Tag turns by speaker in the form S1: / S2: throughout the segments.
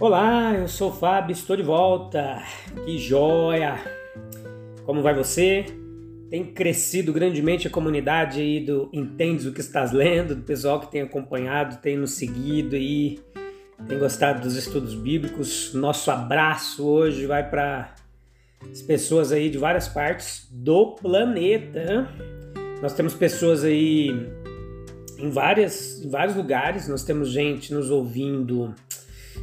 S1: Olá, eu sou o Fábio, estou de volta. Que joia! Como vai você? Tem crescido grandemente a comunidade aí do Entendes o que estás lendo, do pessoal que tem acompanhado, tem nos seguido aí, tem gostado dos estudos bíblicos. Nosso abraço hoje vai para as pessoas aí de várias partes do planeta. Nós temos pessoas aí em, várias, em vários lugares, nós temos gente nos ouvindo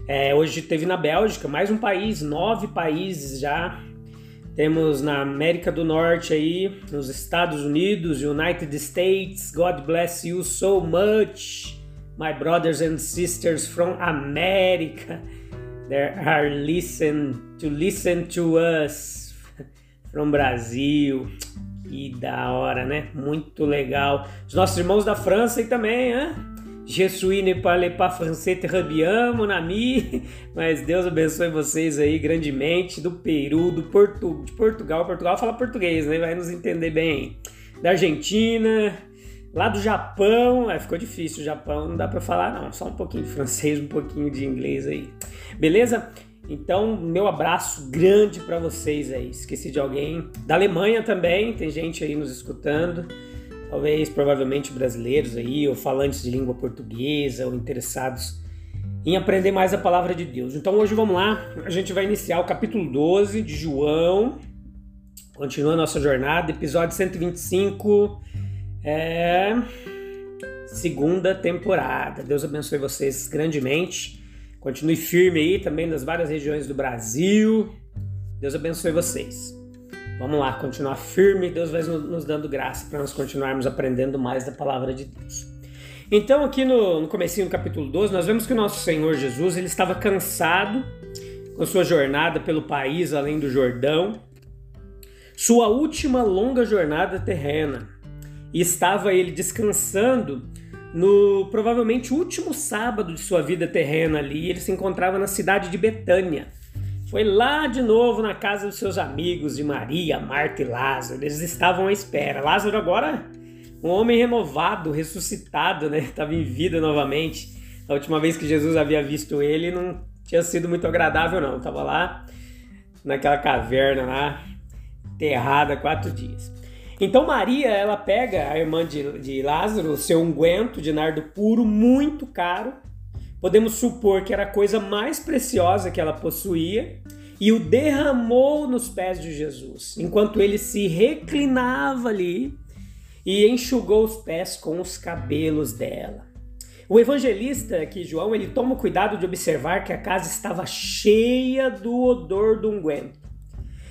S1: é, hoje teve na Bélgica, mais um país, nove países já. Temos na América do Norte aí, nos Estados Unidos, United States. God bless you so much, my brothers and sisters from America. There are listen to listen to us from Brasil. Que da hora, né? Muito legal. Os nossos irmãos da França aí também, hein? Je suis ne parle pas français très bien, mon. Mas Deus abençoe vocês aí grandemente. Do Peru, do Porto, de Portugal. Portugal fala português, né? Vai nos entender bem. Da Argentina, lá do Japão. É, ficou difícil o Japão, não dá para falar não. Só um pouquinho de francês, um pouquinho de inglês aí. Beleza? Então, meu abraço grande para vocês aí. Esqueci de alguém. Da Alemanha também, tem gente aí nos escutando talvez provavelmente brasileiros aí, ou falantes de língua portuguesa, ou interessados em aprender mais a palavra de Deus. Então hoje vamos lá, a gente vai iniciar o capítulo 12 de João, continua a nossa jornada, episódio 125, é... segunda temporada. Deus abençoe vocês grandemente. Continue firme aí também nas várias regiões do Brasil. Deus abençoe vocês. Vamos lá, continuar firme, Deus vai nos dando graça para nós continuarmos aprendendo mais da palavra de Deus. Então, aqui no, no comecinho do capítulo 12, nós vemos que o nosso Senhor Jesus ele estava cansado com sua jornada pelo país além do Jordão, sua última longa jornada terrena. E estava ele descansando no provavelmente último sábado de sua vida terrena ali. Ele se encontrava na cidade de Betânia foi lá de novo na casa dos seus amigos de Maria, Marta e Lázaro. Eles estavam à espera. Lázaro agora um homem renovado, ressuscitado, né? Estava em vida novamente. A última vez que Jesus havia visto ele não tinha sido muito agradável, não. Estava lá naquela caverna lá, enterrada quatro dias. Então Maria, ela pega a irmã de, de Lázaro, seu unguento de nardo puro, muito caro, podemos supor que era a coisa mais preciosa que ela possuía, e o derramou nos pés de Jesus, enquanto ele se reclinava ali e enxugou os pés com os cabelos dela. O evangelista aqui, João, ele toma o cuidado de observar que a casa estava cheia do odor do unguento.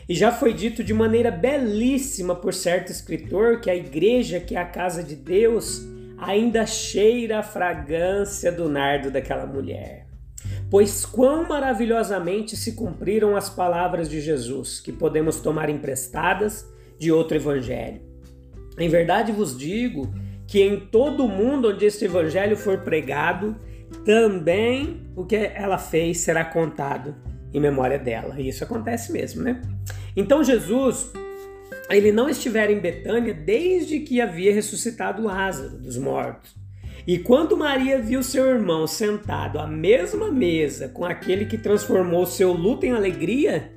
S1: E já foi dito de maneira belíssima por certo escritor que a igreja, que é a casa de Deus, ainda cheira a fragrância do nardo daquela mulher. Pois quão maravilhosamente se cumpriram as palavras de Jesus, que podemos tomar emprestadas de outro evangelho. Em verdade vos digo que em todo o mundo onde este evangelho for pregado, também o que ela fez será contado em memória dela. E isso acontece mesmo, né? Então Jesus ele não estivera em Betânia desde que havia ressuscitado Lázaro dos mortos. E quando Maria viu seu irmão sentado à mesma mesa com aquele que transformou seu luto em alegria,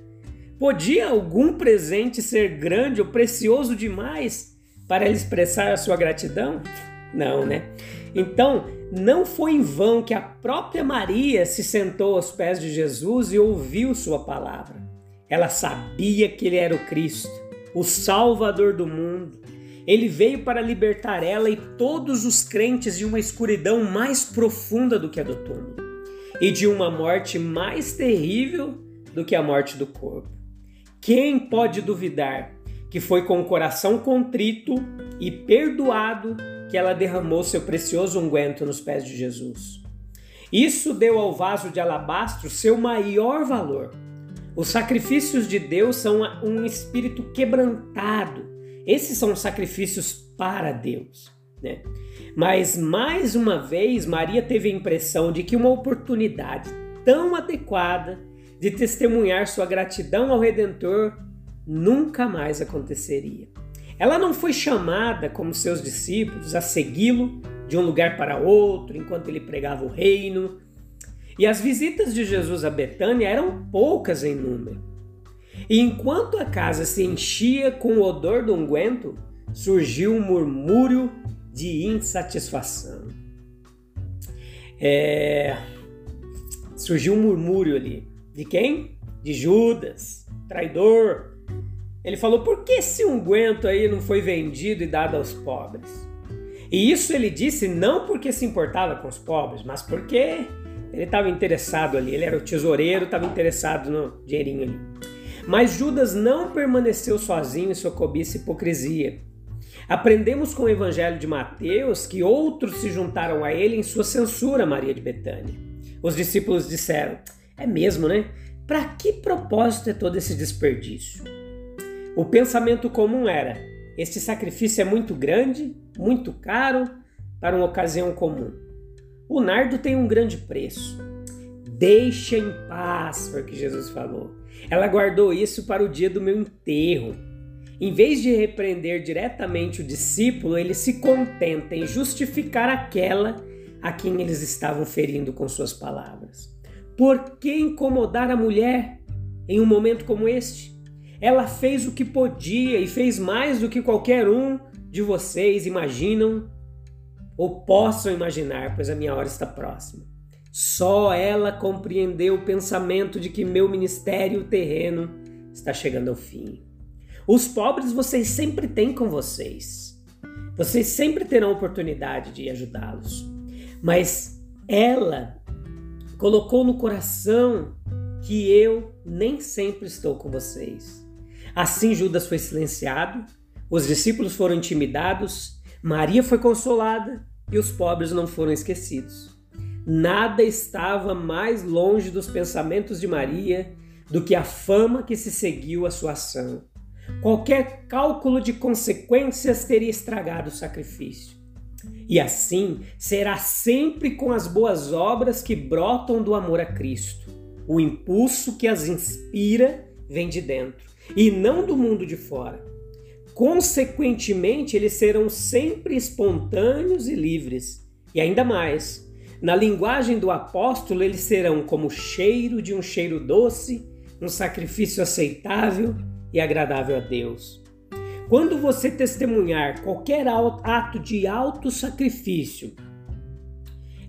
S1: podia algum presente ser grande ou precioso demais para ela expressar a sua gratidão? Não, né? Então, não foi em vão que a própria Maria se sentou aos pés de Jesus e ouviu sua palavra. Ela sabia que ele era o Cristo o Salvador do mundo. Ele veio para libertar ela e todos os crentes de uma escuridão mais profunda do que a do túmulo e de uma morte mais terrível do que a morte do corpo. Quem pode duvidar que foi com o coração contrito e perdoado que ela derramou seu precioso unguento nos pés de Jesus. Isso deu ao vaso de alabastro seu maior valor. Os sacrifícios de Deus são um espírito quebrantado. Esses são sacrifícios para Deus. Né? Mas mais uma vez, Maria teve a impressão de que uma oportunidade tão adequada de testemunhar sua gratidão ao Redentor nunca mais aconteceria. Ela não foi chamada, como seus discípulos, a segui-lo de um lugar para outro enquanto ele pregava o reino. E as visitas de Jesus a Betânia eram poucas em número. E enquanto a casa se enchia com o odor do unguento, surgiu um murmúrio de insatisfação. É... Surgiu um murmúrio ali. De quem? De Judas, traidor. Ele falou: por que esse unguento aí não foi vendido e dado aos pobres? E isso ele disse não porque se importava com os pobres, mas porque ele estava interessado ali. Ele era o tesoureiro, estava interessado no dinheirinho ali. Mas Judas não permaneceu sozinho em sua cobiça e hipocrisia. Aprendemos com o Evangelho de Mateus que outros se juntaram a ele em sua censura, Maria de Betânia. Os discípulos disseram: É mesmo, né? Para que propósito é todo esse desperdício? O pensamento comum era: este sacrifício é muito grande, muito caro para uma ocasião comum. O nardo tem um grande preço. Deixa em paz, foi o que Jesus falou. Ela guardou isso para o dia do meu enterro. Em vez de repreender diretamente o discípulo, ele se contenta em justificar aquela a quem eles estavam ferindo com suas palavras. Por que incomodar a mulher em um momento como este? Ela fez o que podia e fez mais do que qualquer um de vocês imaginam ou possam imaginar, pois a minha hora está próxima. Só ela compreendeu o pensamento de que meu ministério terreno está chegando ao fim. Os pobres vocês sempre têm com vocês. Vocês sempre terão oportunidade de ajudá-los. Mas ela colocou no coração que eu nem sempre estou com vocês. Assim Judas foi silenciado, os discípulos foram intimidados, Maria foi consolada e os pobres não foram esquecidos. Nada estava mais longe dos pensamentos de Maria do que a fama que se seguiu à sua ação. Qualquer cálculo de consequências teria estragado o sacrifício. E assim será sempre com as boas obras que brotam do amor a Cristo. O impulso que as inspira vem de dentro e não do mundo de fora. Consequentemente, eles serão sempre espontâneos e livres. E ainda mais, na linguagem do apóstolo, eles serão como cheiro de um cheiro doce, um sacrifício aceitável e agradável a Deus. Quando você testemunhar qualquer ato de alto sacrifício,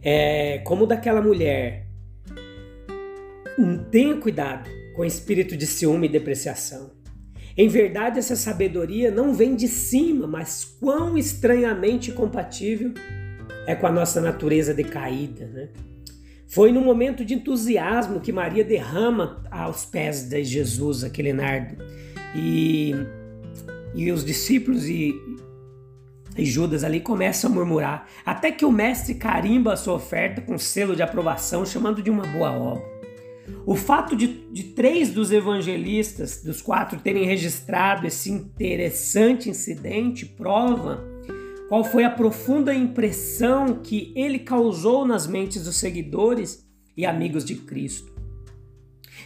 S1: é, como daquela mulher, tenha cuidado com o espírito de ciúme e depreciação. Em verdade, essa sabedoria não vem de cima, mas quão estranhamente compatível é com a nossa natureza decaída, né? Foi no momento de entusiasmo que Maria derrama aos pés de Jesus aquele nardo e, e os discípulos e, e Judas ali começam a murmurar, até que o mestre carimba a sua oferta com selo de aprovação, chamando de uma boa obra. O fato de, de, três dos evangelistas, dos quatro, terem registrado esse interessante incidente prova qual foi a profunda impressão que ele causou nas mentes dos seguidores e amigos de Cristo.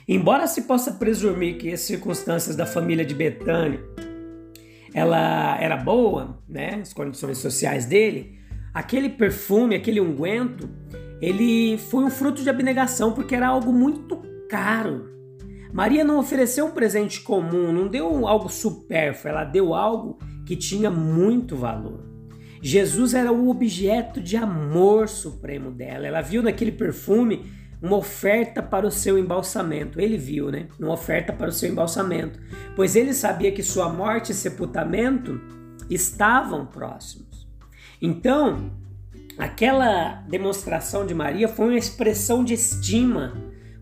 S1: Embora se possa presumir que as circunstâncias da família de Betânia ela era boa, né, as condições sociais dele, aquele perfume, aquele unguento, ele foi um fruto de abnegação porque era algo muito caro. Maria não ofereceu um presente comum, não deu algo supérfluo, ela deu algo que tinha muito valor. Jesus era o objeto de amor supremo dela. Ela viu naquele perfume uma oferta para o seu embalsamento. Ele viu, né? Uma oferta para o seu embalsamento, pois ele sabia que sua morte e sepultamento estavam próximos. Então, aquela demonstração de Maria foi uma expressão de estima,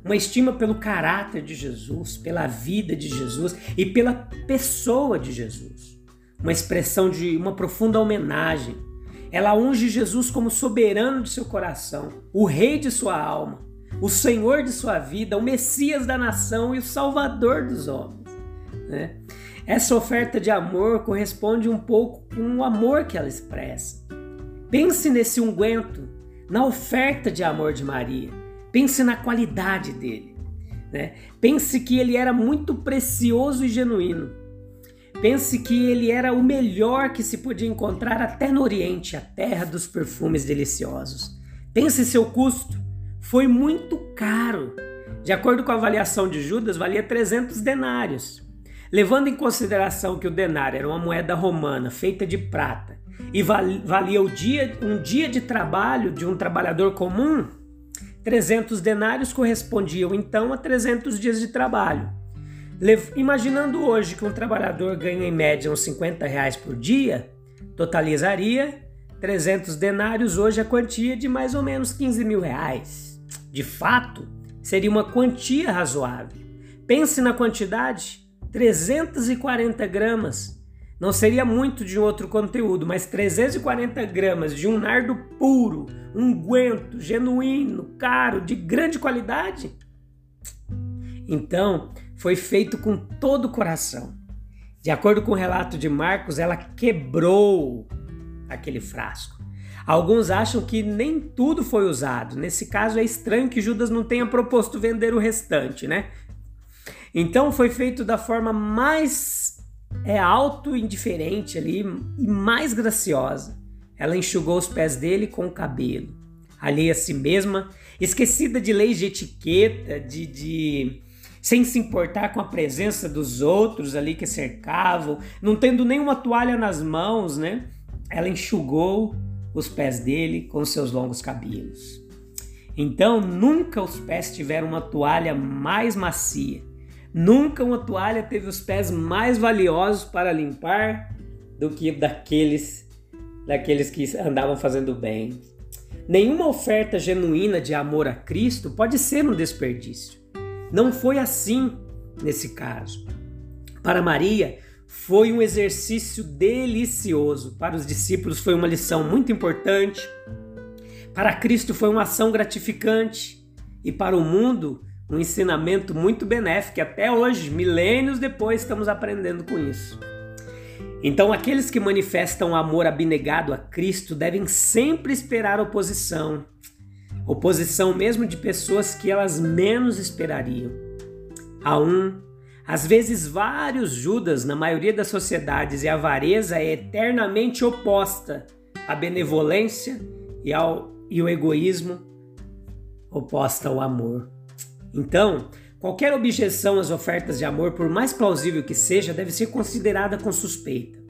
S1: uma estima pelo caráter de Jesus, pela vida de Jesus e pela pessoa de Jesus. uma expressão de uma profunda homenagem. Ela unge Jesus como soberano de seu coração, o rei de sua alma, o senhor de sua vida, o Messias da nação e o salvador dos homens. Né? Essa oferta de amor corresponde um pouco com o amor que ela expressa. Pense nesse unguento, na oferta de amor de Maria. Pense na qualidade dele. Né? Pense que ele era muito precioso e genuíno. Pense que ele era o melhor que se podia encontrar até no Oriente, a terra dos perfumes deliciosos. Pense seu custo. Foi muito caro. De acordo com a avaliação de Judas, valia 300 denários. Levando em consideração que o denário era uma moeda romana feita de prata e valia dia, um dia de trabalho de um trabalhador comum, 300 denários correspondiam então a 300 dias de trabalho. Imaginando hoje que um trabalhador ganha em média uns 50 reais por dia, totalizaria 300 denários hoje a quantia de mais ou menos 15 mil reais. De fato, seria uma quantia razoável. Pense na quantidade 340 gramas. Não seria muito de outro conteúdo, mas 340 gramas de um nardo puro, unguento, genuíno, caro, de grande qualidade. Então, foi feito com todo o coração. De acordo com o relato de Marcos, ela quebrou aquele frasco. Alguns acham que nem tudo foi usado. Nesse caso, é estranho que Judas não tenha proposto vender o restante, né? Então foi feito da forma mais é auto indiferente ali e mais graciosa. Ela enxugou os pés dele com o cabelo, alheia a si mesma, esquecida de leis de etiqueta, de, de sem se importar com a presença dos outros ali que cercavam, não tendo nenhuma toalha nas mãos, né? Ela enxugou os pés dele com seus longos cabelos. Então, nunca os pés tiveram uma toalha mais macia Nunca uma toalha teve os pés mais valiosos para limpar do que daqueles daqueles que andavam fazendo bem. Nenhuma oferta genuína de amor a Cristo pode ser um desperdício. Não foi assim nesse caso. Para Maria, foi um exercício delicioso. Para os discípulos, foi uma lição muito importante. Para Cristo, foi uma ação gratificante. E para o mundo, um ensinamento muito benéfico, e até hoje, milênios depois, estamos aprendendo com isso. Então, aqueles que manifestam amor abnegado a Cristo devem sempre esperar oposição, oposição mesmo de pessoas que elas menos esperariam. Há um, às vezes vários Judas na maioria das sociedades, e a avareza é eternamente oposta à benevolência e ao e o egoísmo oposta ao amor. Então, qualquer objeção às ofertas de amor, por mais plausível que seja, deve ser considerada com suspeita.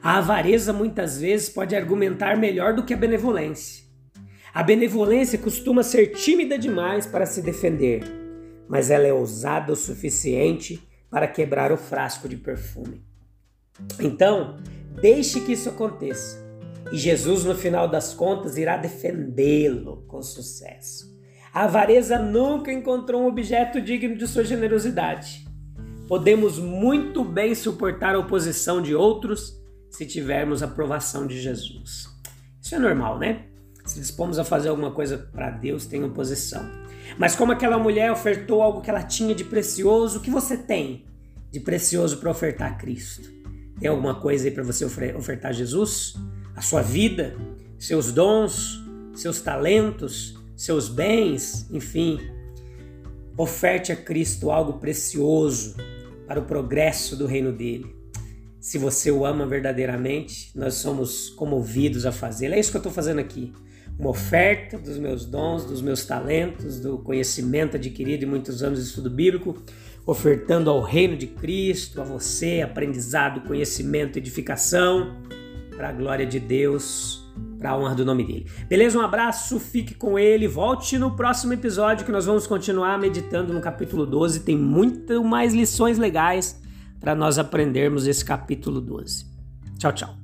S1: A avareza muitas vezes pode argumentar melhor do que a benevolência. A benevolência costuma ser tímida demais para se defender, mas ela é ousada o suficiente para quebrar o frasco de perfume. Então, deixe que isso aconteça. E Jesus, no final das contas, irá defendê-lo com sucesso. A avareza nunca encontrou um objeto digno de sua generosidade. Podemos muito bem suportar a oposição de outros se tivermos a aprovação de Jesus. Isso é normal, né? Se dispomos a fazer alguma coisa para Deus, tem oposição. Mas como aquela mulher ofertou algo que ela tinha de precioso, o que você tem de precioso para ofertar a Cristo? Tem alguma coisa aí para você ofertar a Jesus? A sua vida, seus dons, seus talentos, seus bens, enfim. Oferte a Cristo algo precioso para o progresso do reino dele. Se você o ama verdadeiramente, nós somos comovidos a fazê-lo. É isso que eu estou fazendo aqui. Uma oferta dos meus dons, dos meus talentos, do conhecimento adquirido em muitos anos de estudo bíblico, ofertando ao reino de Cristo, a você, aprendizado, conhecimento, edificação, para a glória de Deus para a honra do nome dele. Beleza? Um abraço, fique com ele, volte no próximo episódio que nós vamos continuar meditando no capítulo 12. Tem muito mais lições legais para nós aprendermos esse capítulo 12. Tchau, tchau.